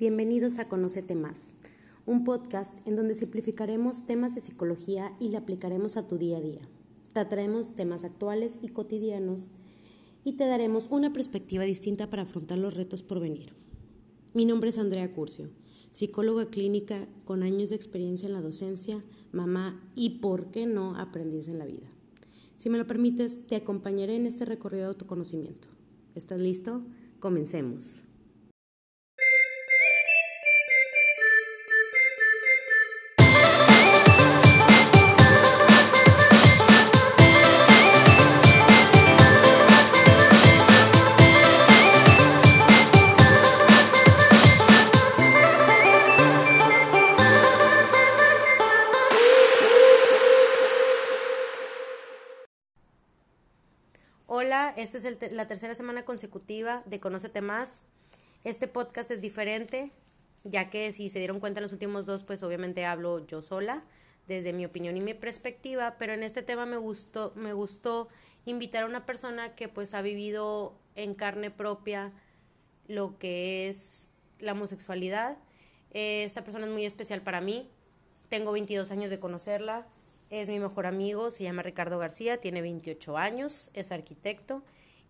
Bienvenidos a Conócete Más, un podcast en donde simplificaremos temas de psicología y le aplicaremos a tu día a día. Trataremos temas actuales y cotidianos y te daremos una perspectiva distinta para afrontar los retos por venir. Mi nombre es Andrea Curcio, psicóloga clínica con años de experiencia en la docencia, mamá y, por qué no, aprendiz en la vida. Si me lo permites, te acompañaré en este recorrido de autoconocimiento. ¿Estás listo? Comencemos. Esta es la tercera semana consecutiva de Conócete Más. Este podcast es diferente, ya que si se dieron cuenta en los últimos dos, pues obviamente hablo yo sola, desde mi opinión y mi perspectiva, pero en este tema me gustó, invitar a una persona que pues ha vivido en carne propia lo que es la homosexualidad. esta persona es muy especial para mí, tengo 22 años de conocerla, es mi mejor amigo, se llama Ricardo García, tiene 28 años, es arquitecto.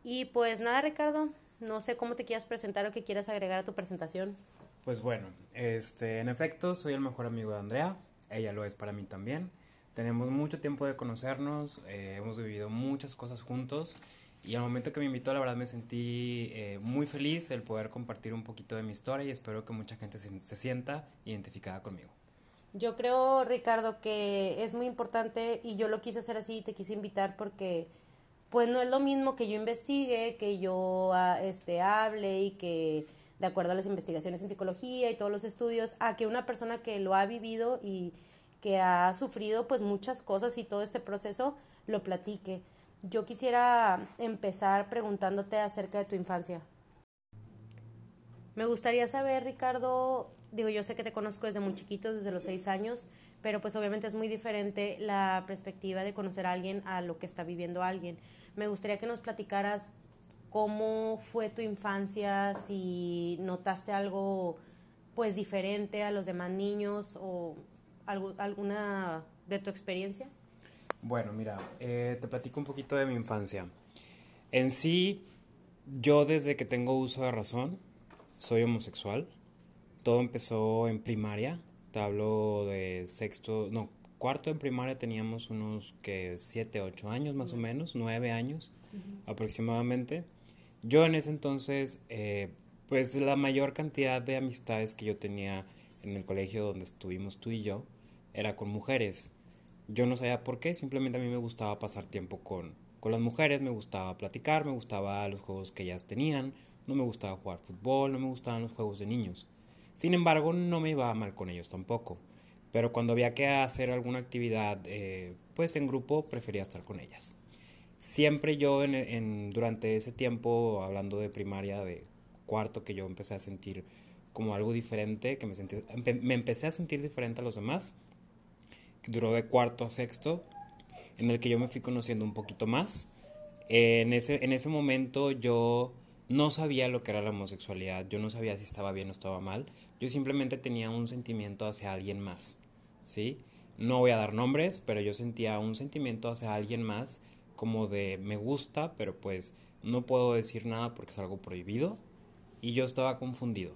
Y pues nada, Ricardo, no sé cómo te quieras presentar o qué quieras agregar a tu presentación. Pues bueno, este, en efecto, soy el mejor amigo de Andrea, ella lo es para mí también. Tenemos mucho tiempo de conocernos, eh, hemos vivido muchas cosas juntos y al momento que me invitó, la verdad me sentí eh, muy feliz el poder compartir un poquito de mi historia y espero que mucha gente se sienta identificada conmigo. Yo creo, Ricardo, que es muy importante y yo lo quise hacer así, te quise invitar porque pues no es lo mismo que yo investigue, que yo ah, este, hable y que de acuerdo a las investigaciones en psicología y todos los estudios, a que una persona que lo ha vivido y que ha sufrido pues muchas cosas y todo este proceso lo platique. Yo quisiera empezar preguntándote acerca de tu infancia. Me gustaría saber, Ricardo, digo, yo sé que te conozco desde muy chiquito, desde los seis años, pero pues obviamente es muy diferente la perspectiva de conocer a alguien a lo que está viviendo alguien. Me gustaría que nos platicaras cómo fue tu infancia, si notaste algo pues diferente a los demás niños o algo, alguna de tu experiencia. Bueno, mira, eh, te platico un poquito de mi infancia. En sí, yo desde que tengo uso de razón, soy homosexual todo empezó en primaria. Te hablo de sexto, no, cuarto en primaria teníamos unos que siete, ocho años más o menos, nueve años aproximadamente. Yo en ese entonces, eh, pues la mayor cantidad de amistades que yo tenía en el colegio donde estuvimos tú y yo era con mujeres. Yo no sabía por qué, simplemente a mí me gustaba pasar tiempo con, con las mujeres, me gustaba platicar, me gustaba los juegos que ellas tenían, no me gustaba jugar fútbol, no me gustaban los juegos de niños. Sin embargo, no me iba mal con ellos tampoco. Pero cuando había que hacer alguna actividad, eh, pues en grupo, prefería estar con ellas. Siempre yo, en, durante ese tiempo, hablando de primaria, de cuarto, que yo empecé a sentir como algo diferente, que me, sentí, me empecé a sentir diferente a los demás, duró de cuarto a sexto, en el que yo me fui conociendo un poquito más. en, ese, en ese momento yo no sabía lo que era la homosexualidad, yo no sabía si estaba bien o estaba mal, yo simplemente tenía un sentimiento hacia alguien más, ¿sí? No voy a dar nombres, pero yo sentía un sentimiento hacia alguien más como de me gusta, pero pues no puedo decir nada porque es algo prohibido y yo estaba confundido.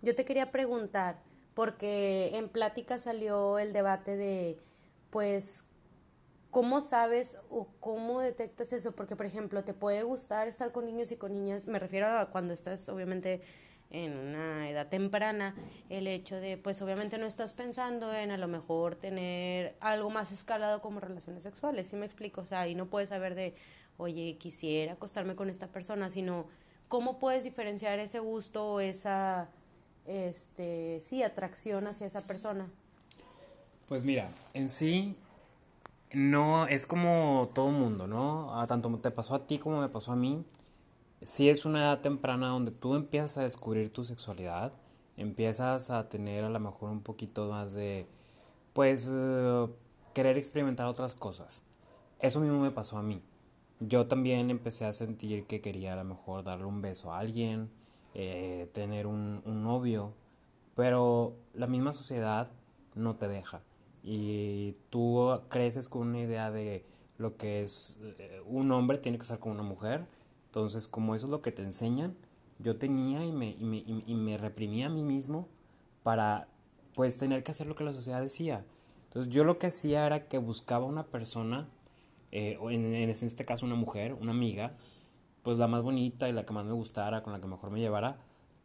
Yo te quería preguntar, porque en plática salió el debate de pues ¿Cómo sabes o cómo detectas eso? Porque, por ejemplo, te puede gustar estar con niños y con niñas, me refiero a cuando estás obviamente en una edad temprana, el hecho de, pues obviamente no estás pensando en a lo mejor tener algo más escalado como relaciones sexuales, ¿sí me explico? O sea, y no puedes saber de, oye, quisiera acostarme con esta persona, sino cómo puedes diferenciar ese gusto o esa, este, sí, atracción hacia esa persona. Pues mira, en sí no es como todo mundo, ¿no? A tanto te pasó a ti como me pasó a mí. Sí es una edad temprana donde tú empiezas a descubrir tu sexualidad, empiezas a tener a lo mejor un poquito más de, pues, eh, querer experimentar otras cosas. Eso mismo me pasó a mí. Yo también empecé a sentir que quería a lo mejor darle un beso a alguien, eh, tener un, un novio, pero la misma sociedad no te deja. Y tú creces con una idea de lo que es eh, un hombre tiene que estar con una mujer. Entonces, como eso es lo que te enseñan, yo tenía y me, y me, y me reprimía a mí mismo para pues tener que hacer lo que la sociedad decía. Entonces yo lo que hacía era que buscaba una persona, eh, en, en, este caso una mujer, una amiga, pues la más bonita y la que más me gustara, con la que mejor me llevara,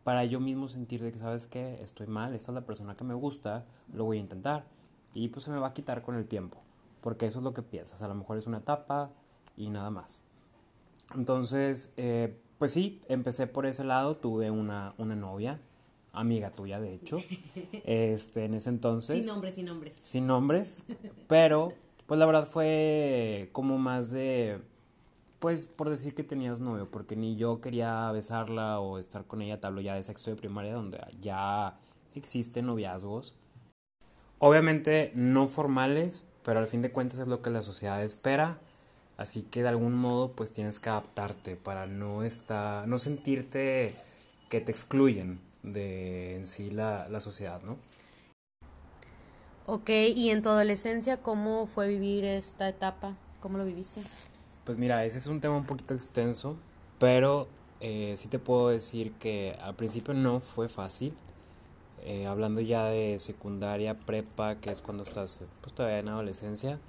para yo mismo sentir de que, ¿sabes qué? Estoy mal, esta es la persona que me gusta, lo voy a intentar. Y pues se me va a quitar con el tiempo, porque eso es lo que piensas, a lo mejor es una etapa y nada más. Entonces, eh, pues sí, empecé por ese lado, tuve una, una novia, amiga tuya de hecho, este, en ese entonces. Sin nombres, sin nombres. Sin nombres, pero pues la verdad fue como más de, pues por decir que tenías novio, porque ni yo quería besarla o estar con ella, te hablo ya de sexto de primaria, donde ya existen noviazgos. Obviamente no formales, pero al fin de cuentas es lo que la sociedad espera. Así que de algún modo pues tienes que adaptarte para no estar, no sentirte que te excluyen de en sí la, la sociedad, ¿no? Ok, y en tu adolescencia, ¿cómo fue vivir esta etapa? ¿Cómo lo viviste? Pues mira, ese es un tema un poquito extenso, pero eh, sí te puedo decir que al principio no fue fácil. Eh, hablando ya de secundaria, prepa, que es cuando estás pues, todavía en adolescencia.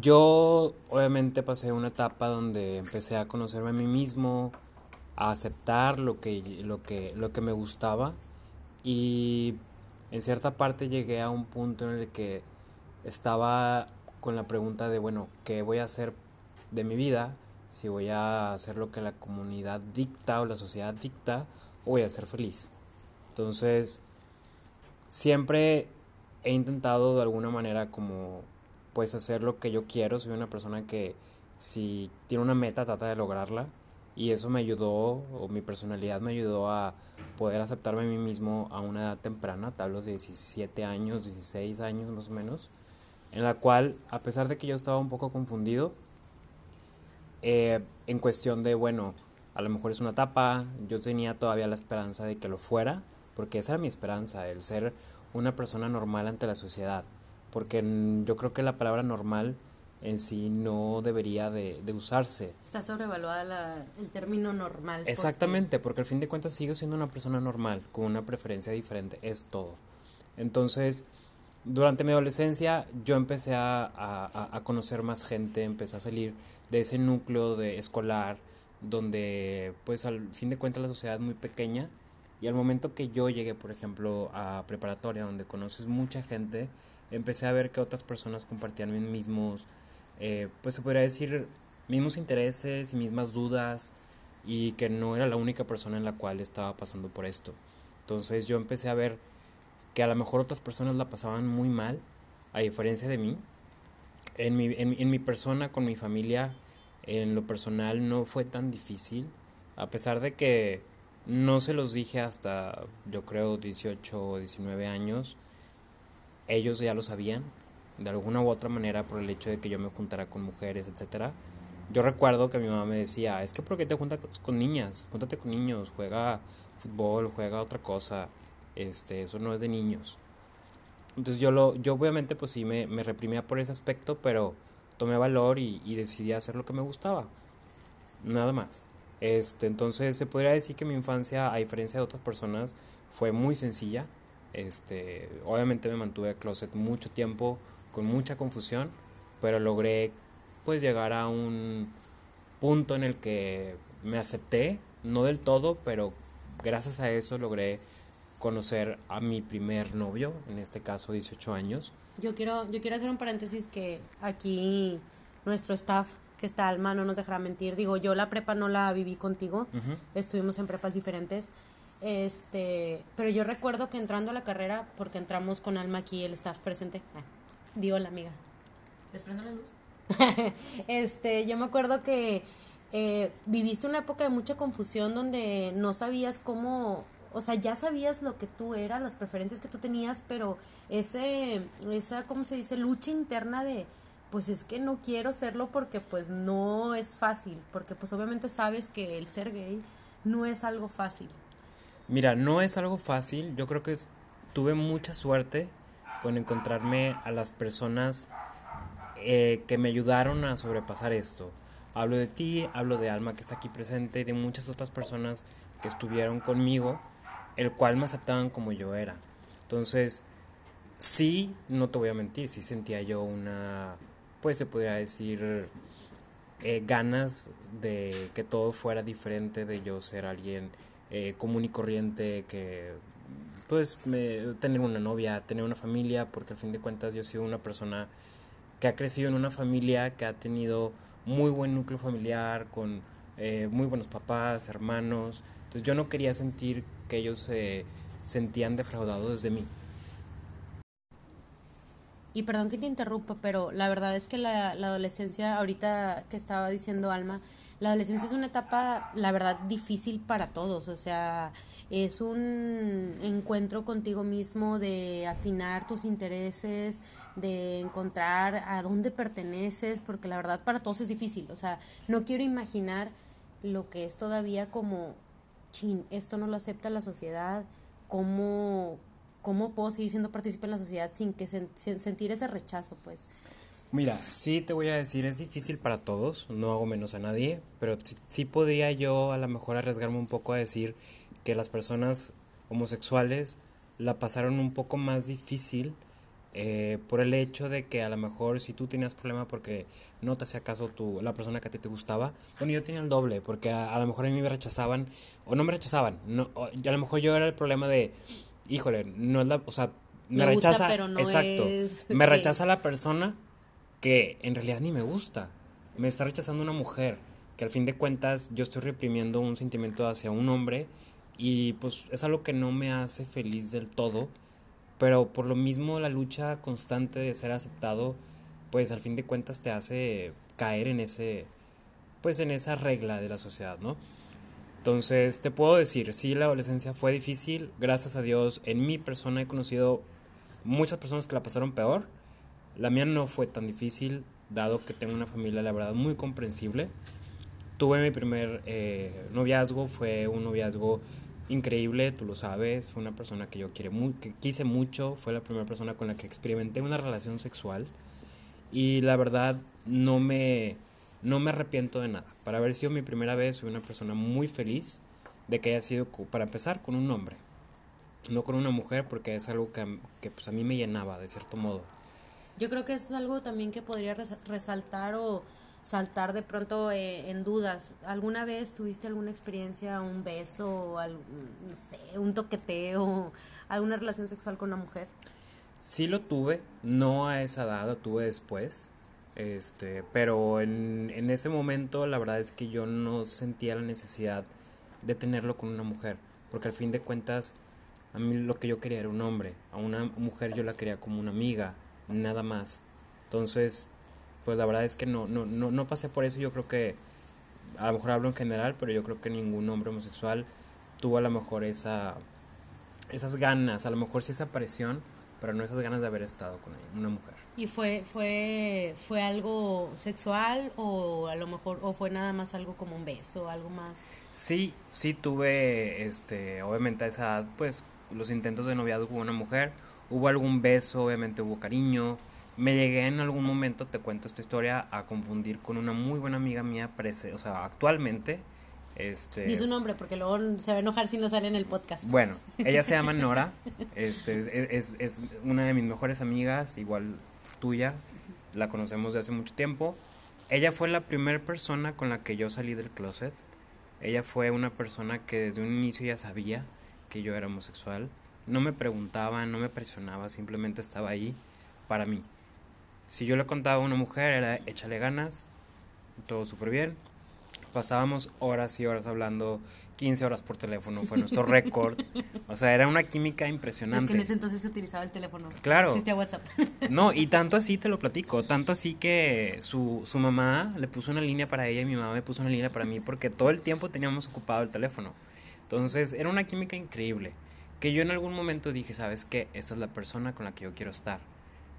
Yo obviamente pasé una etapa donde empecé a conocerme a mí mismo, a aceptar lo que, lo que, lo que me gustaba y en cierta parte llegué a un punto en el que estaba con la pregunta de, bueno, ¿qué voy a hacer de mi vida? Si voy a hacer lo que la comunidad dicta o la sociedad dicta o voy a ser feliz. Entonces, siempre he intentado de alguna manera como pues hacer lo que yo quiero. Soy una persona que si tiene una meta trata de lograrla y eso me ayudó, o mi personalidad me ayudó a poder aceptarme a mí mismo a una edad temprana, tal de 17 años, 16 años más o menos, en la cual, a pesar de que yo estaba un poco confundido, eh, en cuestión de, bueno, a lo mejor es una etapa, yo tenía todavía la esperanza de que lo fuera, porque esa era mi esperanza, el ser una persona normal ante la sociedad, porque yo creo que la palabra normal en sí no debería de, de usarse. Está sobrevaluada el término normal. Exactamente, porque... al fin de cuentas sigo siendo una persona normal, con una preferencia diferente, es todo. Entonces, durante mi adolescencia yo empecé a, a, a, conocer más gente, empecé a salir de ese núcleo de escolar, donde pues al fin de cuentas la sociedad es muy pequeña y al momento que yo llegué, por ejemplo, a preparatoria, donde conoces mucha gente, empecé a ver que otras personas compartían mis mismos eh, pues se podría decir, mismos intereses y mismas dudas y que no era la única persona en la cual estaba pasando por esto. Entonces yo empecé a ver que a lo mejor otras personas la pasaban muy mal, a diferencia de mí. En mi, en, en mi persona, con mi familia, en lo personal no fue tan difícil, a pesar de que no se los dije hasta yo creo 18 o 19 años, ellos ya lo sabían, de alguna u otra manera por el hecho de que yo me juntara con mujeres, etcétera. Yo recuerdo que mi mamá me decía, es que ¿por qué te juntas con niñas? Júntate con niños, juega fútbol, juega otra cosa, este, eso no es de niños. Entonces yo lo, yo obviamente pues sí me, me reprimía por ese aspecto, pero tomé valor y, y decidí hacer lo que me gustaba. Nada más. Este, entonces se podría decir que mi infancia, a diferencia de otras personas, fue muy sencilla. Este, obviamente me mantuve a closet mucho tiempo, con mucha confusión, pero logré pues llegar a un punto en el que me acepté, no del todo, pero gracias a eso logré conocer a mi primer novio, en este caso 18 años. Yo quiero, yo quiero hacer un paréntesis que aquí nuestro staff que está Alma no nos dejará mentir. Digo, yo la prepa no la viví contigo, estuvimos en prepas diferentes. Este, pero yo recuerdo que entrando a la carrera, porque entramos con Alma aquí, el staff presente, ah, Dio la amiga. ¿Les prendo la luz? este, yo me acuerdo que eh, viviste una época de mucha confusión donde no sabías cómo, o sea, ya sabías lo que tú eras, las preferencias que tú tenías, pero ese, esa, ¿cómo se dice? Lucha interna de, pues es que no quiero serlo porque pues no es fácil, porque pues obviamente sabes que el ser gay no es algo fácil. Mira, no es algo fácil. Yo creo que tuve mucha suerte con encontrarme a las personas eh, que me ayudaron a sobrepasar esto. Hablo de ti, hablo de Alma que está aquí presente y de muchas otras personas que estuvieron conmigo, el cual me aceptaban como yo era. Entonces, sí, no te voy a mentir, sí sentía yo una, pues se podría decir, eh, ganas de que todo fuera diferente, de yo ser alguien eh, común y corriente, que pues tener una novia, tener una familia, porque al fin de cuentas yo he sido una persona que ha crecido en una familia que ha tenido muy buen núcleo familiar, con eh, muy buenos papás, hermanos. Entonces yo no quería sentir que ellos se sentían defraudados de mí. Y perdón que te interrumpa, pero la verdad es que la, la adolescencia, ahorita que estaba diciendo Alma, la adolescencia es una etapa, la verdad, difícil para todos. O sea, es un encuentro contigo mismo de afinar tus intereses, de encontrar a dónde perteneces, porque la verdad para todos es difícil. O sea, no quiero imaginar lo que es todavía como, chin, esto no lo acepta la sociedad, cómo, cómo puedo seguir siendo partícipe en la sociedad sin que sentir ese rechazo, pues. Mira, sí te voy a decir, es difícil para todos, no hago menos a nadie, pero sí, podría yo a lo mejor arriesgarme un poco a decir que las personas homosexuales la pasaron un poco más difícil eh, por el hecho de que a lo mejor si tú tenías problema porque no te hacía caso tu, la persona que a ti te gustaba, bueno, yo tenía el doble, porque a, lo mejor a mí me rechazaban, o no me rechazaban, no, a lo mejor yo era el problema de, híjole, no es la, o sea, me, rechaza, pero no exacto, me rechaza la persona que en realidad ni me gusta. Me está rechazando una mujer, que al fin de cuentas yo estoy reprimiendo un sentimiento hacia un hombre y pues es algo que no me hace feliz del todo, pero por lo mismo la lucha constante de ser aceptado, pues al fin de cuentas te hace caer en ese pues en esa regla de la sociedad, ¿no? Entonces, te puedo decir, sí, la adolescencia fue difícil, gracias a Dios, en mi persona he conocido muchas personas que la pasaron peor, la mía no fue tan difícil, dado que tengo una familia, la verdad, muy comprensible. Tuve mi primer eh, noviazgo, fue un noviazgo increíble, tú lo sabes, fue una persona que yo quiere que quise mucho, fue la primera persona con la que experimenté una relación sexual. Y la verdad no me, no me arrepiento de nada. Para haber sido mi primera vez, soy una persona muy feliz de que haya sido, para empezar, con un hombre, no con una mujer, porque es algo que, que pues, a mí me llenaba, de cierto modo. Yo creo que eso es algo también que podría resaltar o saltar de pronto eh, en dudas. ¿Alguna vez tuviste alguna experiencia, un beso, no sé, un toqueteo, alguna relación sexual con una mujer? Sí lo tuve, no a esa edad, lo tuve después. Este, pero en, en ese momento la verdad es que yo no sentía la necesidad de tenerlo con una mujer, porque al fin de cuentas a mí lo que yo quería era un hombre, a una mujer yo la quería como una amiga, nada más. Entonces, pues la verdad es que no, no, no, no pasé por eso. Yo creo que, a lo mejor hablo en general, pero yo creo que ningún hombre homosexual tuvo a lo mejor esa, esas ganas, a lo mejor sí esa presión, pero no esas ganas de haber estado con una mujer. ¿Y fue, fue, fue algo sexual o a lo mejor, o fue nada más algo como un beso, algo más? Sí, sí tuve, este, obviamente a esa edad, pues, los intentos de noviazgo con una mujer, Hubo algún beso, obviamente hubo cariño. Me llegué en algún momento, te cuento esta historia, a confundir con una muy buena amiga mía, o sea, actualmente. Este, Di su nombre porque luego se va a enojar si no sale en el podcast. Bueno, ella se llama Nora, este, es, es, una de mis mejores amigas, igual tuya, la conocemos de hace mucho tiempo. Ella fue la primera persona con la que yo salí del closet. Ella fue una persona que desde un inicio ya sabía que yo era homosexual no me preguntaba, no me presionaba, simplemente estaba ahí para mí. Si yo le contaba a una mujer, era échale ganas, todo súper bien. Pasábamos horas y horas hablando, 15 horas por teléfono, fue nuestro récord. O sea, era una química impresionante. Es que en ese entonces se utilizaba el teléfono. Claro. Existía WhatsApp. No, y tanto así te lo platico, tanto así que su, su mamá le puso una línea para ella y mi mamá me puso una línea para mí porque todo el tiempo teníamos ocupado el teléfono. Entonces, era una química increíble que yo en algún momento dije, ¿sabes qué? Esta es la persona con la que yo quiero estar.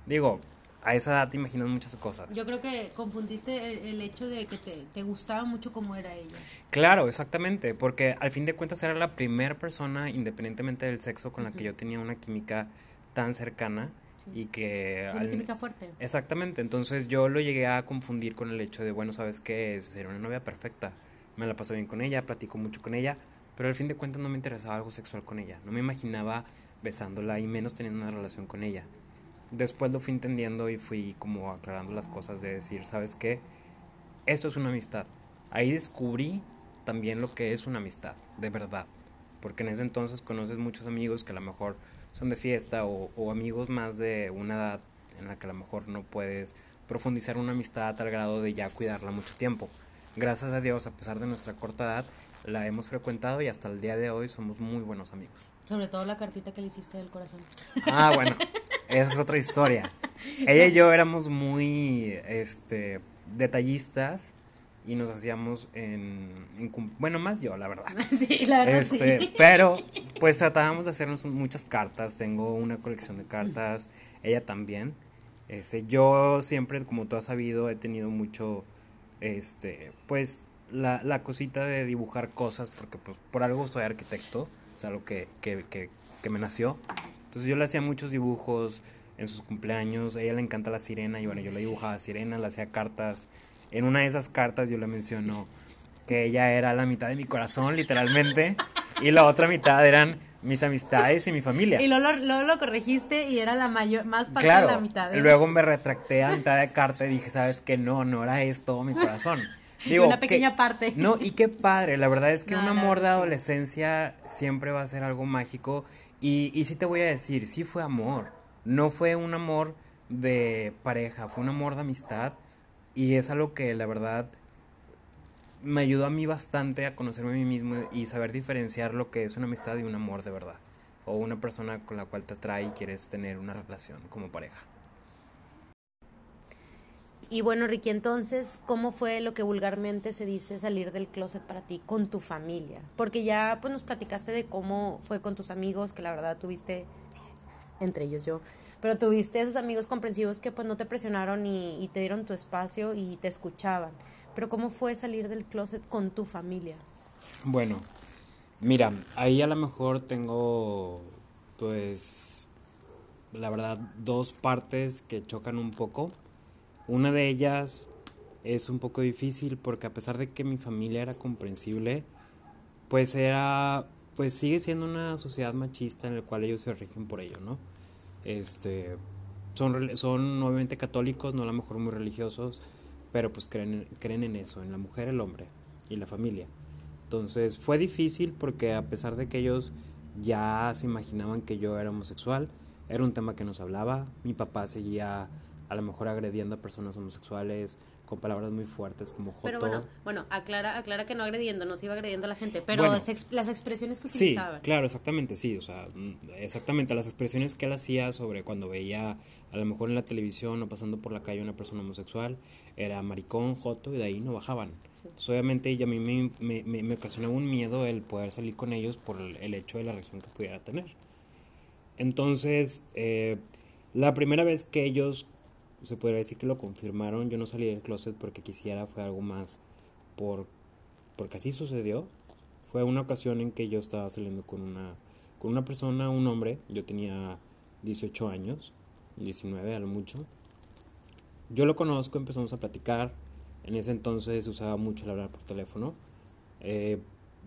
Digo, a esa edad te imaginas muchas cosas. Yo creo que confundiste el, el hecho de que te, te, gustaba mucho cómo era ella. Claro, exactamente, porque al fin de cuentas era la primera persona, independientemente del sexo, con la que yo tenía una química tan cercana y que... Una química fuerte. Exactamente, entonces yo lo llegué a confundir con el hecho de, bueno, ¿sabes qué? Ser una novia perfecta. Me la paso bien con ella, platico mucho con ella, pero al fin de cuentas no me interesaba algo sexual con ella. No me imaginaba besándola y menos teniendo una relación con ella después lo fui entendiendo y fui como aclarando las cosas de decir, ¿sabes qué? Esto es una amistad. Ahí descubrí también lo que es una amistad, de verdad. Porque en ese entonces conoces muchos amigos que a lo mejor son de fiesta o, amigos más de una edad en la que a lo mejor no puedes profundizar una amistad a tal grado de ya cuidarla mucho tiempo. Gracias a Dios, a pesar de nuestra corta edad, la hemos frecuentado y hasta el día de hoy somos muy buenos amigos. Sobre todo la cartita que le hiciste del corazón. Ah, bueno, esa es otra historia. Ella y yo éramos muy este, detallistas y nos hacíamos en, bueno más yo la verdad sí la verdad este, sí. pero pues tratábamos de hacernos muchas cartas tengo una colección de cartas ella también este, yo siempre como tú has sabido he tenido mucho este pues la, la cosita de dibujar cosas porque pues por algo soy arquitecto es algo que, que, que, que me nació entonces yo le hacía muchos dibujos en sus cumpleaños. A ella le encanta la sirena y bueno, yo le dibujaba sirena, le hacía cartas. En una de esas cartas yo le menciono que ella era la mitad de mi corazón, literalmente, y la otra mitad eran mis amistades y mi familia. Y luego, lo corregiste y era la mayor, más parte de la mitad. ¿eh? Luego me retracté a mitad de carta y dije, ¿sabes qué? No, no era esto mi corazón. Digo, una pequeña parte. No, y qué padre, la verdad es que un amor de adolescencia siempre va a ser algo mágico y, y sí te voy a decir, sí fue amor. No fue un amor de pareja, fue un amor de amistad. Y es algo que la verdad me ayudó a mí bastante a conocerme a mí mismo y saber diferenciar lo que es una amistad y un amor de verdad. O una persona con la cual te atrae y quieres tener una relación como pareja. Y bueno, Ricky, entonces, ¿cómo fue lo que vulgarmente se dice salir del closet para ti con tu familia? Porque ya pues nos platicaste de cómo fue con tus amigos, que la verdad tuviste, entre ellos yo, pero tuviste esos amigos comprensivos que pues no te presionaron y, y te dieron tu espacio y te escuchaban. Pero ¿cómo fue salir del closet con tu familia? Bueno, mira, ahí a lo mejor tengo pues la verdad dos partes que chocan un poco una de ellas es un poco difícil porque a pesar de que mi familia era comprensible, pues era, pues sigue siendo una sociedad machista en la cual ellos se rigen por ello, ¿no? Este, son, son obviamente católicos, no a lo mejor muy religiosos, pero pues creen, creen en eso, en la mujer, el hombre y la familia. Entonces fue difícil porque a pesar de que ellos ya se imaginaban que yo era homosexual, era un tema que nos hablaba, mi papá seguía a lo mejor agrediendo a personas homosexuales con palabras muy fuertes como joto. Pero bueno, bueno, aclara, aclara que no agrediendo, no se iba agrediendo a la gente, pero las expresiones que utilizaba. Sí, claro, exactamente, sí, o sea, mm, exactamente las expresiones que él hacía sobre cuando veía a lo mejor en la televisión o pasando por la calle una persona homosexual, era maricón, joto y de ahí no bajaban. obviamente y a mí me, me, me, ocasionaba un miedo el poder salir con ellos por el, hecho de la reacción que pudiera tener. Entonces, eh, la primera vez que ellos se podría decir que lo confirmaron. Yo no salí del closet porque quisiera, fue algo más por porque así sucedió. Fue una ocasión en que yo estaba saliendo con una con una persona, un hombre, yo tenía 18 años, 19 a lo mucho. Yo lo conozco, empezamos a platicar. En ese entonces usaba mucho el hablar por teléfono. Eh,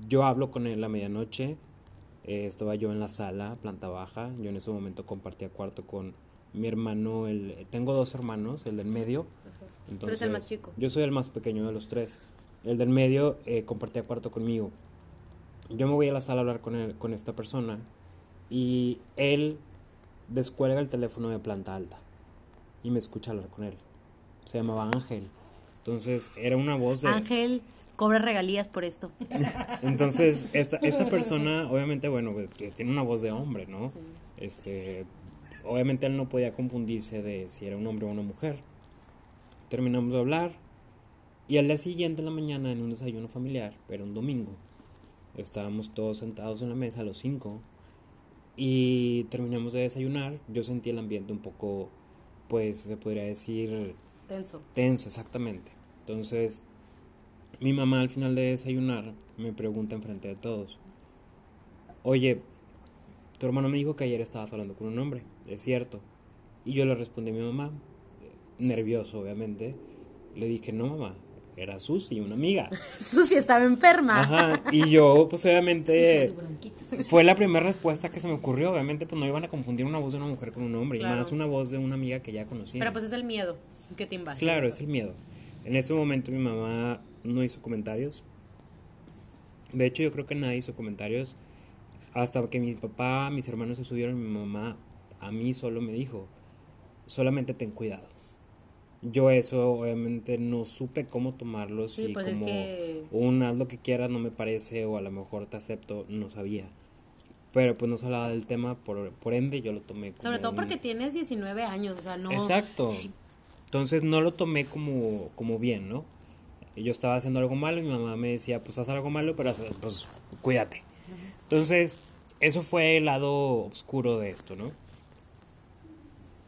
yo hablo con él a medianoche. Eh, estaba yo en la sala, planta baja. Yo en ese momento compartía cuarto con mi hermano, el, tengo dos hermanos, el del medio. Entonces, el más chico. Yo soy el más pequeño de los tres. El del medio eh, compartía cuarto conmigo. Yo me voy a la sala a hablar con, él, con esta persona y él descuelga el teléfono de planta alta y me escucha hablar con él. Se llamaba Ángel. Entonces era una voz de... Ángel cobra regalías por esto. Entonces esta, esta persona obviamente, bueno, pues, tiene una voz de hombre, ¿no? Este, obviamente él no podía confundirse de si era un hombre o una mujer. Terminamos de hablar y al día siguiente en la mañana en un desayuno familiar, era un domingo, estábamos todos sentados en la mesa, los cinco, y terminamos de desayunar. Yo sentí el ambiente un poco pues se podría decir Tenso. tenso, exactamente. Entonces, mi mamá al final de desayunar me pregunta enfrente de todos, oye, tu hermano me dijo que ayer estabas hablando con un hombre, es cierto. Y yo le respondí a mi mamá, nervioso obviamente, le dije, no mamá, era Susi, una amiga. Susi estaba enferma. Ajá, y yo pues obviamente bronquitis. fue la primera respuesta que se me ocurrió, obviamente pues no iban a confundir una voz de una mujer con un hombre, Claro. y más una voz de una amiga que ya conocía. Pero pues es el miedo que te invade. Claro, es el miedo. En ese momento mi mamá no hizo comentarios. De hecho, yo creo que nadie hizo comentarios. Hasta que mi papá, mis hermanos se subieron, mi mamá a mí solo me dijo, solamente ten cuidado. Yo eso obviamente no supe cómo tomarlo, Sí, si pues es como que- un haz lo que quieras no me parece o a lo mejor te acepto, no sabía. Pero pues no se hablaba del tema, por, por ende yo lo tomé como Sobre todo un- porque tienes 19 años, o sea, no... Exacto. Entonces no lo tomé como, como bien, ¿no? Yo estaba haciendo algo malo y mi mamá me decía, pues haz algo malo, pero pues cuídate. Entonces, eso fue el lado oscuro de esto, ¿no?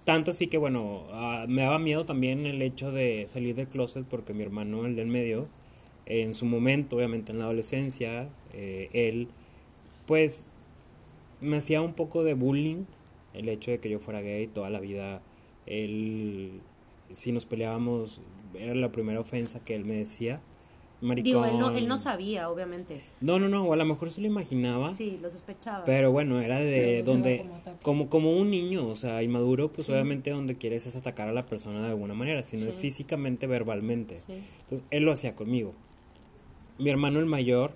Tanto así que, bueno, ah, me daba miedo también el hecho de salir del closet porque mi hermano, el del medio, en su momento, obviamente en la adolescencia, eh, él, pues, me hacía un poco de bullying el hecho de que yo fuera gay toda la vida. Él, si nos peleábamos, era la primera ofensa que él me decía. Maricón. Digo, él no, él no sabía, obviamente. No, no, no, o a lo mejor se lo imaginaba. Sí, lo sospechaba. Pero bueno, era de donde, como como, como un niño, o sea, inmaduro, pues obviamente donde quieres es atacar a la persona de alguna manera, si no es físicamente, verbalmente. Sí. Entonces, él lo hacía conmigo. Mi hermano el mayor,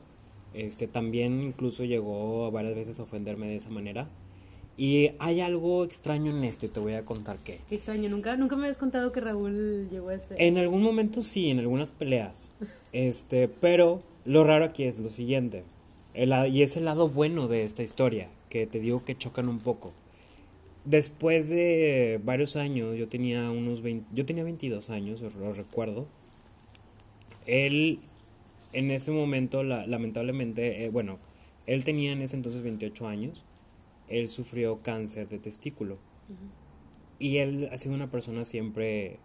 este, también incluso llegó varias veces a ofenderme de esa manera. Y hay algo extraño en esto y te voy a contar qué. Qué extraño, nunca, nunca me habías contado que Raúl llegó a ese... En algún momento sí, en algunas peleas. Este, pero lo raro aquí es lo siguiente. El y es el lado bueno de esta historia, que te digo que chocan un poco. Después de varios años, yo tenía unos 20, yo tenía 22 años, lo recuerdo. Él, en ese momento, la- lamentablemente, eh, bueno, él tenía en ese entonces 28 años. Él sufrió cáncer de testículo. Y él ha sido una persona siempre,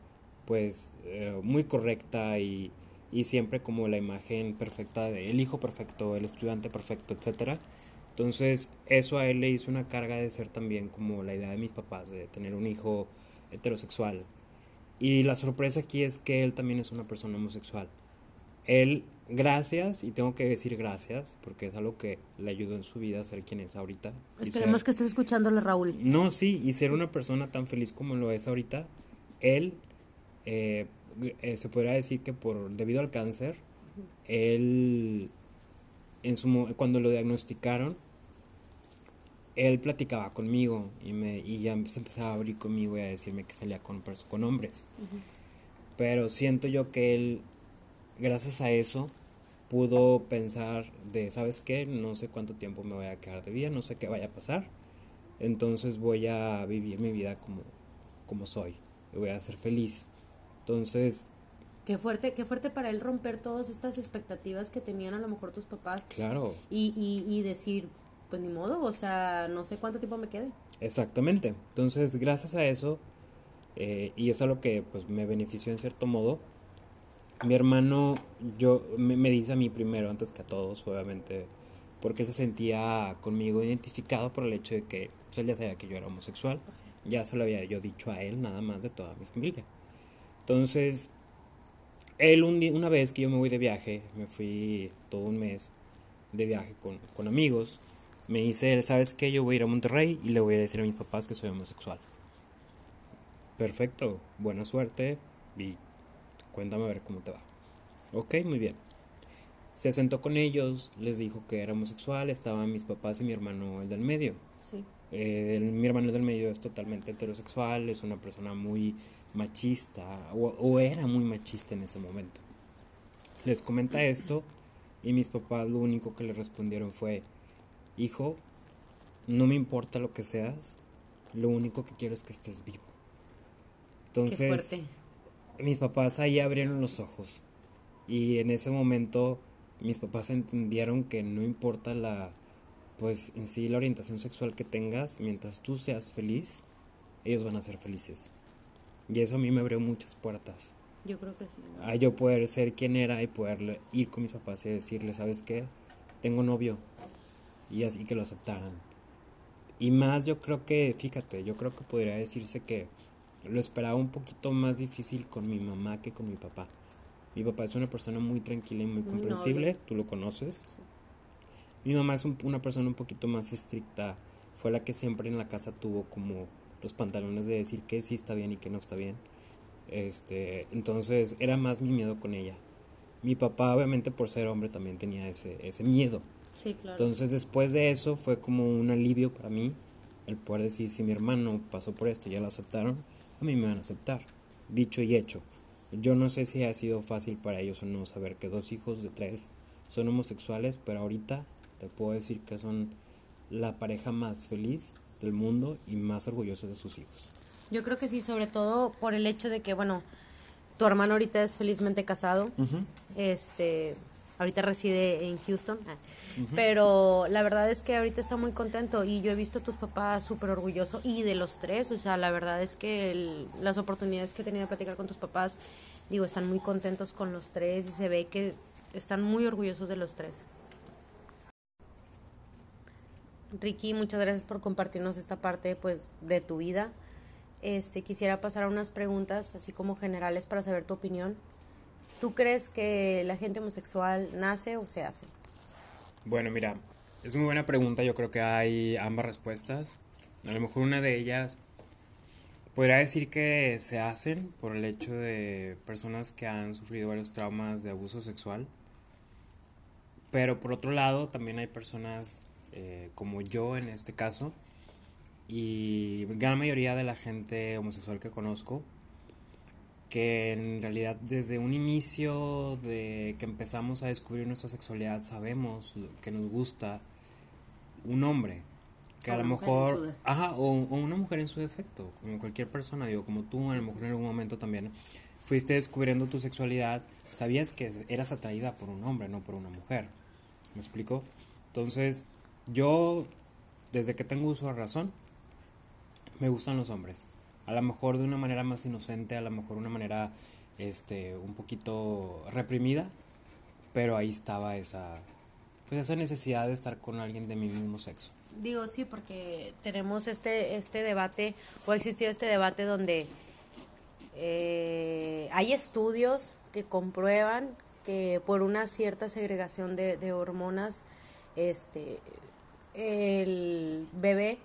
pues, eh, muy correcta y, y siempre como la imagen perfecta de el hijo perfecto, el estudiante perfecto, etcétera. Entonces, eso a él le hizo una carga de ser también como la idea de mis papás, de tener un hijo heterosexual. Y la sorpresa aquí es que él también es una persona homosexual. Él, gracias, y tengo que decir gracias, porque es algo que le ayudó en su vida a ser quien es ahorita. Esperemos ser- que estés escuchándole, Raúl. no, sí, y ser una persona tan feliz como lo es ahorita, él, eh, eh, se podría decir que por debido al cáncer, él, en su, cuando lo diagnosticaron, él platicaba conmigo y, me, y ya se empezaba a abrir conmigo y a decirme que salía con, pers- con hombres. Pero siento yo que él, gracias a eso, pudo pensar de, ¿sabes qué? No sé cuánto tiempo me voy a quedar de vida, no sé qué vaya a pasar. Entonces voy a vivir mi vida como, como soy. Y voy a ser feliz. Entonces, Qué fuerte, qué fuerte para él romper todas estas expectativas que tenían a lo mejor tus papás claro, y, y, y decir, pues ni modo, o sea, no sé cuánto tiempo me quede. exactamente. Entonces, gracias a eso, eh, y es algo que pues me benefició en cierto modo, mi hermano yo me, me dice a mí primero, antes que a todos, obviamente, porque él se sentía conmigo identificado por el hecho de que pues, él ya sabía que yo era homosexual. Ya se lo había yo dicho a él, nada más de toda mi familia. Entonces, él un día- una vez que yo me voy de viaje, me fui todo un mes de viaje con, con amigos, me dice él, ¿sabes qué? Yo voy a ir a Monterrey y le voy a decir a mis papás que soy homosexual. Perfecto, buena suerte y cuéntame a ver cómo te va. Ok, muy bien. Se sentó con ellos, les dijo que era homosexual, estaban mis papás y mi hermano el del medio. Sí. Eh, el- mi hermano del medio es totalmente heterosexual, es una persona muy machista, o, o era muy machista en ese momento. Les comenta esto y mis papás lo único que le respondieron fue, hijo, no me importa lo que seas, lo único que quiero es que estés vivo. Qué Entonces, fuerte. Mis papás ahí abrieron los ojos y en ese momento mis papás entendieron que no importa la pues en sí la orientación sexual que tengas mientras tú seas feliz ellos van a ser felices Y eso a mí me abrió muchas puertas. Yo creo que sí. A yo poder ser quien era y poder ir con mis papás y decirles, ¿sabes qué? Tengo novio. Y así que lo aceptaran. Y más yo creo que, fíjate, yo creo que podría decirse que lo esperaba un poquito más difícil con mi mamá que con mi papá. Mi papá es una persona muy tranquila y muy Muy comprensible, noble. tú lo conoces. Mi mamá es un- una persona un poquito más estricta, fue la que siempre en la casa tuvo como los pantalones de decir que sí está bien y que no está bien. Este, entonces era más mi miedo con ella. Mi papá obviamente por ser hombre también tenía ese, ese miedo. Sí, claro. Entonces después de eso fue como un alivio para mí el poder decir si mi hermano pasó por esto ya lo aceptaron, mí me van a aceptar. Dicho y hecho. Yo no sé si ha sido fácil para ellos o no saber que dos hijos de tres son homosexuales, pero ahorita te puedo decir que son la pareja más feliz del mundo y más orgullosos de sus hijos. Yo creo que sí, sobre todo por el hecho de que, bueno, tu hermano ahorita es felizmente casado. Este, ahorita reside en Houston. ah, Pero la verdad es que ahorita está muy contento y yo he visto a tus papás súper orgullosos y de los tres, o sea, la verdad es que el- las oportunidades que he tenido de platicar con tus papás, digo, están muy contentos con los tres y se ve que están muy orgullosos de los tres. Ricky, muchas gracias por compartirnos esta parte pues de tu vida. Este, quisiera pasar a unas preguntas así como generales para saber tu opinión. ¿Tú crees que la gente homosexual nace o se hace? Bueno, mira, es muy buena pregunta. Yo creo que hay ambas respuestas. A lo mejor una de ellas podría decir que se hacen por el hecho de personas que han sufrido varios traumas de abuso sexual. Pero por otro lado, también hay personas eh, como yo en este caso y gran mayoría de la gente homosexual que conozco que en realidad desde un inicio de que empezamos a descubrir nuestra sexualidad sabemos que nos gusta un hombre que a lo mejor ajá o, o una mujer en su defecto como cualquier persona digo como tú a lo mejor en algún momento también fuiste descubriendo tu sexualidad sabías que eras atraída por un hombre no por una mujer me explico entonces yo desde que tengo uso de razón me gustan los hombres. A lo mejor de una manera más inocente, a lo mejor una manera este un poquito reprimida, pero ahí estaba esa pues esa necesidad de estar con alguien de mi mismo sexo. Digo, sí, porque tenemos este, este debate, o ha existido este debate donde eh, hay estudios que comprueban que por una cierta segregación de, de hormonas, este, el bebé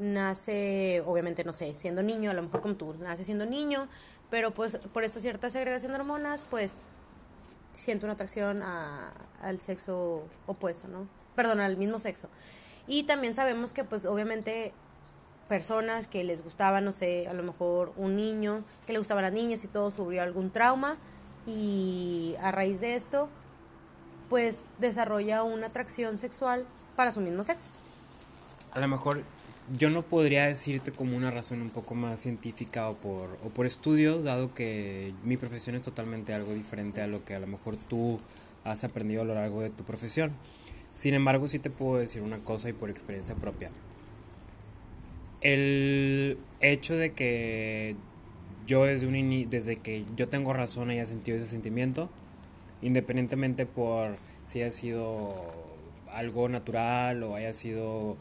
nace, obviamente, no sé, siendo niño, a lo mejor como tú, nace siendo niño, pero pues por esta cierta segregación de hormonas, pues siento una atracción a- al sexo opuesto, ¿no? Perdón, al mismo sexo. Y también sabemos que, pues, obviamente, personas que les gustaba, no sé, a lo mejor un niño, que le gustaban las niñas y todo, sufrió algún trauma y a raíz de esto, pues, desarrolla una atracción sexual para su mismo sexo. A lo mejor yo no podría decirte como una razón un poco más científica o por, o por estudios, dado que mi profesión es totalmente algo diferente a lo que a lo mejor tú has aprendido a lo largo de tu profesión. Sin embargo, sí te puedo decir una cosa y por experiencia propia. El hecho de que yo desde, un desde que yo tengo razón haya sentido ese sentimiento, independientemente por si haya sido algo natural o haya sido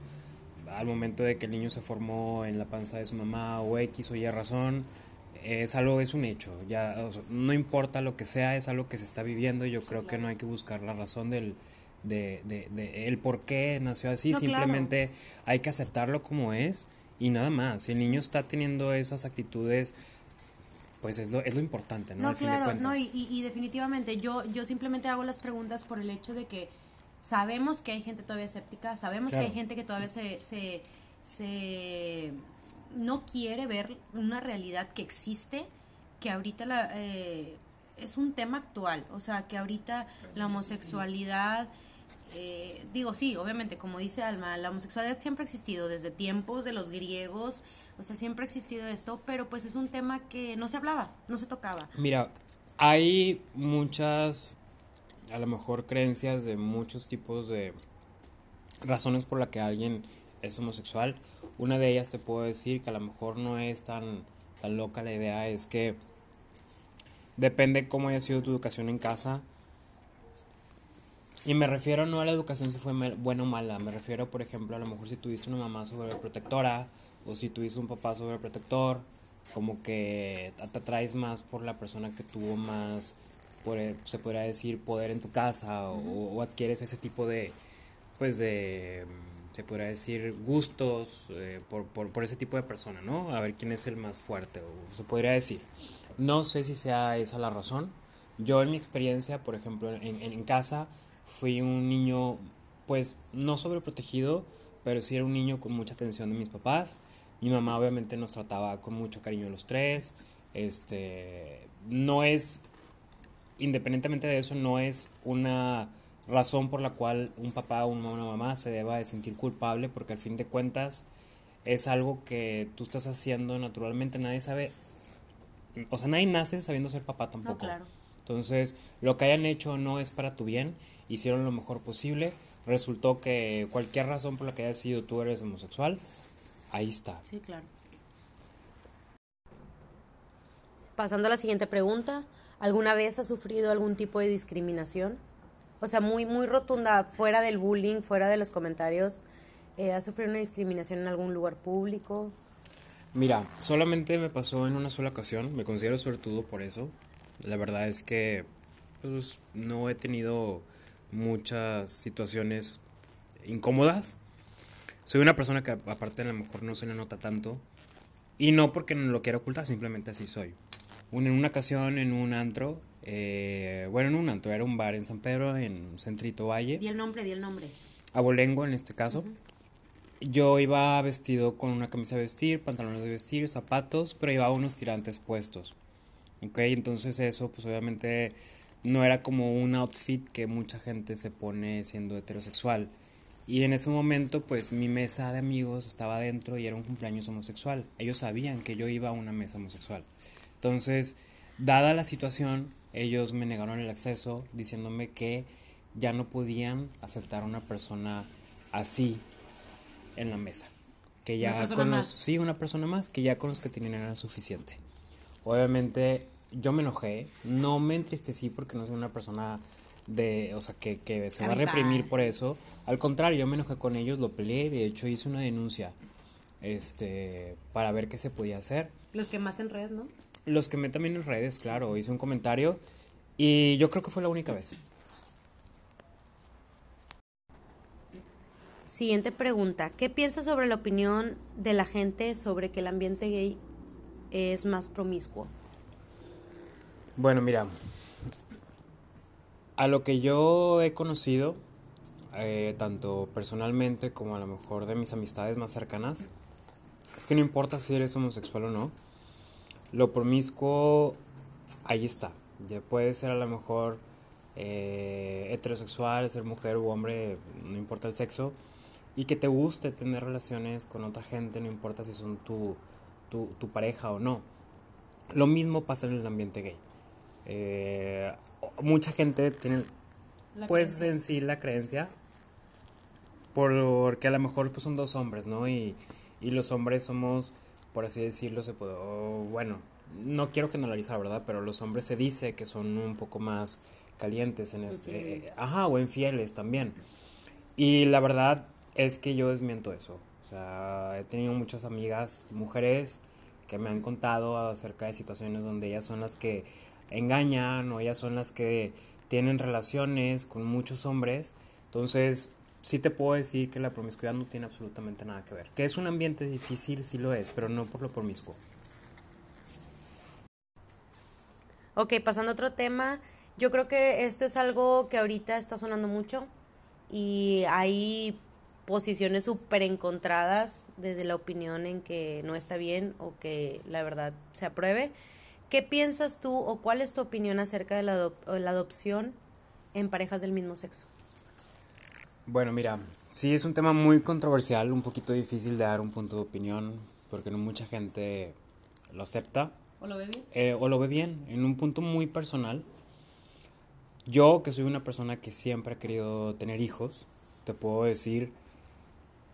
al momento de que el niño se formó en la panza de su mamá o X o Y razón, es algo, es un hecho. Ya, o sea, no importa lo que sea, es algo que se está viviendo y yo creo que no hay que buscar la razón del, de, de, de el por qué nació así, No, claro. simplemente hay que aceptarlo como es y nada más. Si el niño está teniendo esas actitudes, pues es lo, es lo importante, ¿no? No, Al fin de claro, no, y- y definitivamente yo, yo simplemente hago las preguntas por el hecho de que sabemos que hay gente todavía escéptica, sabemos Claro. que hay gente que todavía se, se, se no quiere ver una realidad que existe, que ahorita la, eh, es un tema actual, o sea, que ahorita la homosexualidad, eh, digo, sí, obviamente, como dice Alma, la homosexualidad siempre ha existido, desde tiempos de los griegos, o sea, siempre ha existido esto, pero pues es un tema que no se hablaba, no se tocaba. Mira, hay muchas, a lo mejor creencias de muchos tipos de razones por la que alguien es homosexual. Una de ellas te puedo decir que a lo mejor no es tan tan loca la idea es que depende cómo haya sido tu educación en casa. Y me refiero no a la educación si fue buena o mala, me refiero, por ejemplo, a lo mejor si tuviste una mamá sobreprotectora o si tuviste un papá sobreprotector, como que te atraes más por la persona que tuvo más, se podría decir, poder en tu casa o, adquieres ese tipo de, pues de, se podría decir, gustos eh, por, por, por ese tipo de persona, ¿no? A ver quién es el más fuerte, o se podría decir. No sé si sea esa la razón. Yo en mi experiencia, por ejemplo, en, en, casa, fui un niño, pues, no sobreprotegido, pero sí era un niño con mucha atención de mis papás. Mi mamá obviamente nos trataba con mucho cariño los tres. Este, no es, independientemente de eso, no es una razón por la cual un papá o una mamá se deba de sentir culpable, porque al fin de cuentas es algo que tú estás haciendo naturalmente, nadie sabe o sea, nadie nace sabiendo ser papá tampoco. claro. Entonces, lo que hayan hecho no es para tu bien, hicieron lo mejor posible. Resultó que cualquier razón por la que hayas sido tú eres homosexual, ahí está. Sí, claro. Pasando a la siguiente pregunta, ¿alguna vez has sufrido algún tipo de discriminación? O sea, muy, muy rotunda, fuera del bullying, fuera de los comentarios, eh, ¿has sufrido una discriminación en algún lugar público? Mira, solamente me pasó en una sola ocasión, me considero suertudo por eso. La verdad es que pues, no he tenido muchas situaciones incómodas. Soy una persona que aparte a lo mejor no se le nota tanto. Y no porque no lo quiera ocultar, simplemente así soy. En una ocasión en un antro, eh, bueno, en un antro, era un bar en San Pedro, en Centrito Valle. Di el nombre, di el nombre. Abolengo en este caso. Yo iba vestido con una camisa de vestir, pantalones de vestir, zapatos, pero llevaba unos tirantes puestos. Ok, entonces eso pues obviamente no era como un outfit que mucha gente se pone siendo heterosexual. Y en ese momento pues mi mesa de amigos estaba adentro y era un cumpleaños homosexual. Ellos sabían que yo iba a una mesa homosexual. Entonces, dada la situación, ellos me negaron el acceso diciéndome que ya no podían aceptar a una persona así en la mesa. Que ya con los, sí, una persona más, que ya con los que tienen era suficiente. Obviamente yo me enojé, no me entristecí porque no soy una persona de, o sea, que, que se va a reprimir por eso. Al contrario, yo me enojé con ellos, lo peleé, de hecho hice una denuncia este para ver qué se podía hacer. Los que más en redes, ¿no? Los que me también en redes, claro, hice un comentario y yo creo que fue la única vez. Siguiente pregunta. ¿Qué piensas sobre la opinión de la gente sobre que el ambiente gay es más promiscuo? Bueno, mira, a lo que yo he conocido, eh, tanto personalmente como a lo mejor de mis amistades más cercanas, es que no importa si eres homosexual o no, lo promiscuo ahí está. Ya puede ser a lo mejor eh, heterosexual, ser mujer u hombre, no importa el sexo, y que te guste tener relaciones con otra gente, no importa si son tu, tu, pareja o no. Lo mismo pasa en el ambiente gay. Eh, mucha gente tiene, pues en sí, la creencia, porque a lo mejor pues, son dos hombres, ¿no? Y, y los hombres somos, por así decirlo, se puede, bueno, no quiero generalizar, ¿verdad? Pero los hombres se dice que son un poco más calientes en este, eh, ajá, o infieles también. Y la verdad, es que yo desmiento eso. O sea, he tenido muchas amigas, mujeres, que me han contado acerca de situaciones donde ellas son las que engañan o ellas son las que tienen relaciones con muchos hombres. Entonces, sí te puedo decir que la promiscuidad no tiene absolutamente nada que ver. Que es un ambiente difícil, sí lo es, pero no por lo promiscuo. Ok, pasando a otro tema, yo creo que esto es algo que ahorita está sonando mucho y hay posiciones súper encontradas desde la opinión en que no está bien o que la verdad se apruebe. ¿Qué piensas tú o cuál es tu opinión acerca de la, la adopción en parejas del mismo sexo? Bueno, mira, sí es un tema muy controversial, un poquito difícil de dar un punto de opinión porque no mucha gente lo acepta. ¿O lo ve bien? Eh, o lo ve bien, en un punto muy personal. Yo, que soy una persona que siempre ha querido tener hijos, te puedo decir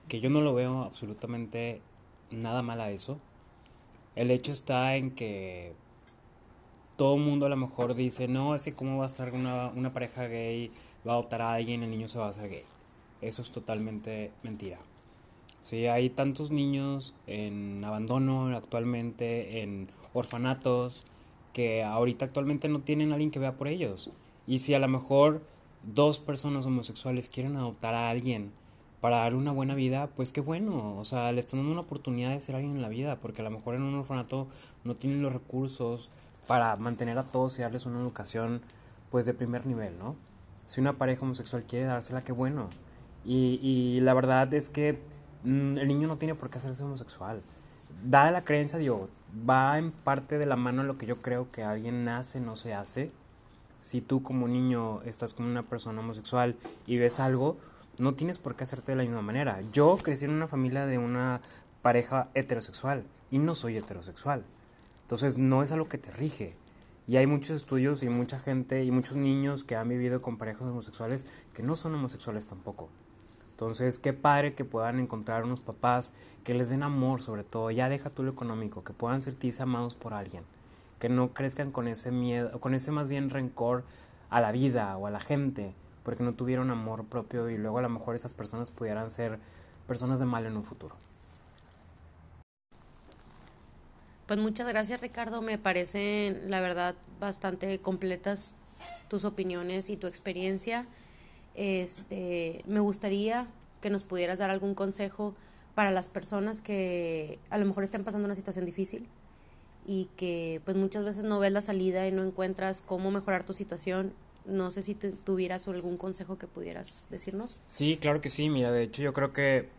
que yo no lo veo absolutamente nada mal a eso. El hecho está en que todo el mundo a lo mejor dice, no, es que cómo va a estar una, una pareja gay, va a adoptar a alguien, el niño se va a hacer gay. Eso es totalmente mentira. Sí, hay tantos niños en abandono actualmente, en orfanatos, que ahorita actualmente no tienen a alguien que vea por ellos. Y si a lo mejor dos personas homosexuales quieren adoptar a alguien para dar una buena vida, pues qué bueno. O sea, le están dando una oportunidad de ser alguien en la vida, porque a lo mejor en un orfanato no tienen los recursos para mantener a todos y darles una educación pues de primer nivel, ¿no? Si una pareja homosexual quiere dársela, qué bueno. Y, y la verdad es que mm, el niño no tiene por qué hacerse homosexual. Dada la creencia, digo, va en parte de la mano lo que yo creo que alguien nace, no se hace. Si tú como niño estás con una persona homosexual y ves algo, no tienes por qué hacerte de la misma manera. Yo crecí en una familia de una pareja heterosexual y no soy heterosexual. Entonces no es algo que te rige. Y hay muchos estudios y mucha gente y muchos niños que han vivido con parejas homosexuales que no son homosexuales tampoco. Entonces, qué padre que puedan encontrar unos papás que les den amor sobre todo, ya deja tú lo económico, que puedan sentirse amados por alguien, que no crezcan con ese miedo, con ese más bien rencor a la vida o a la gente, porque no tuvieron amor propio y luego a lo mejor esas personas pudieran ser personas de mal en un futuro. Pues muchas gracias Ricardo, me parecen la verdad bastante completas tus opiniones y tu experiencia. Este, me gustaría que nos pudieras dar algún consejo para las personas que a lo mejor estén pasando una situación difícil y que pues muchas veces no ves la salida y no encuentras cómo mejorar tu situación. No sé si tuvieras algún consejo que pudieras decirnos. Sí, claro que sí. Mira, de hecho yo creo que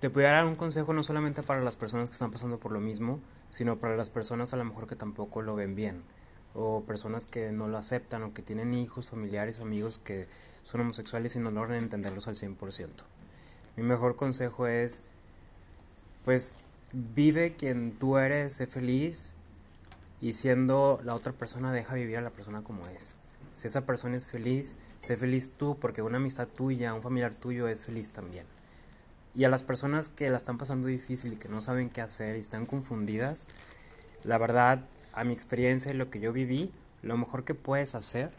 te pudiera dar un consejo no solamente para las personas que están pasando por lo mismo, sino para las personas a lo mejor que tampoco lo ven bien, o personas que no lo aceptan, o que tienen hijos, familiares o amigos que son homosexuales y no logran entenderlos al 100%. Mi mejor consejo es, pues, vive quien tú eres, sé feliz, y siendo la otra persona, deja vivir a la persona como es. Si esa persona es feliz, sé feliz tú, porque una amistad tuya, un familiar tuyo es feliz también. Y a las personas que la están pasando difícil y que no saben qué hacer y están confundidas, la verdad, a mi experiencia y lo que yo viví, lo mejor que puedes hacer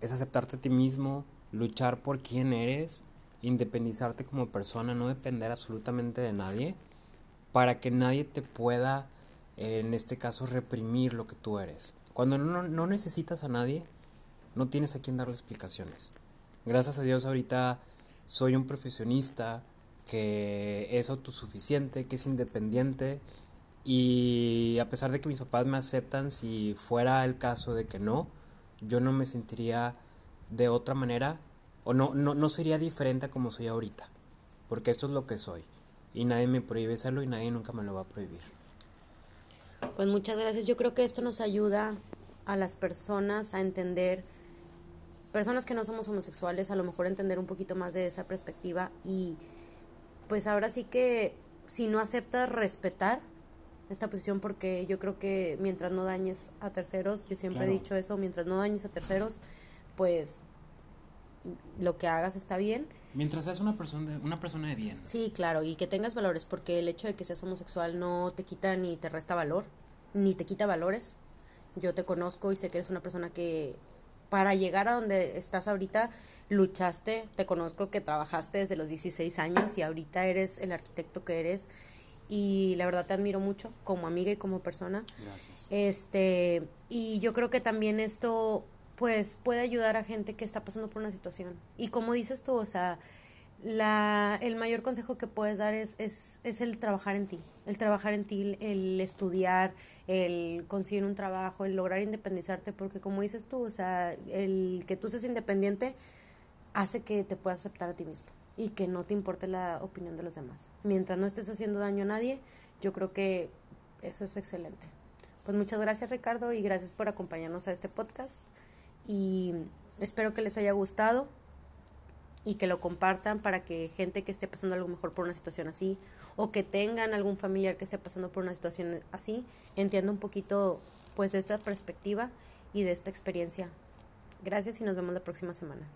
es aceptarte a ti mismo, luchar por quién eres, independizarte como persona, no depender absolutamente de nadie, para que nadie te pueda, en este caso, reprimir lo que tú eres. Cuando no, no necesitas a nadie, no tienes a quien darle explicaciones. Gracias a Dios ahorita soy un profesionista, que es autosuficiente, que es independiente y a pesar de que mis papás me aceptan, si fuera el caso de que no, yo no me sentiría de otra manera o no, no, no sería diferente a como soy ahorita, porque esto es lo que soy y nadie me prohíbe serlo y nadie nunca me lo va a prohibir. Pues muchas gracias, yo creo que esto nos ayuda a las personas a entender personas que no somos homosexuales, a lo mejor entender un poquito más de esa perspectiva y pues ahora sí que si no aceptas respetar esta posición porque yo creo que mientras no dañes a terceros, yo siempre he dicho eso, mientras no dañes a terceros, pues lo que hagas está bien. Mientras seas una persona de, una persona de bien. Sí, claro, y que tengas valores, porque el hecho de que seas homosexual no te quita ni te resta valor, ni te quita valores. Yo te conozco y sé que eres una persona que para llegar a donde estás ahorita luchaste, te conozco que trabajaste desde los 16 años y ahorita eres el arquitecto que eres y la verdad te admiro mucho como amiga y como persona. Gracias. Este, y yo creo que también esto pues puede ayudar a gente que está pasando por una situación. Y como dices tú, o sea, la, el mayor consejo que puedes dar es, es, es el trabajar en ti, el trabajar en ti, el estudiar, el conseguir un trabajo, el lograr independizarte, porque como dices tú, o sea, el que tú seas independiente hace que te puedas aceptar a ti mismo y que no te importe la opinión de los demás. Mientras no estés haciendo daño a nadie, yo creo que eso es excelente. Pues muchas gracias Ricardo y gracias por acompañarnos a este podcast y espero que les haya gustado y que lo compartan para que gente que esté pasando algo mejor por una situación así o que tengan algún familiar que esté pasando por una situación así entienda un poquito pues de esta perspectiva y de esta experiencia. Gracias y nos vemos la próxima semana.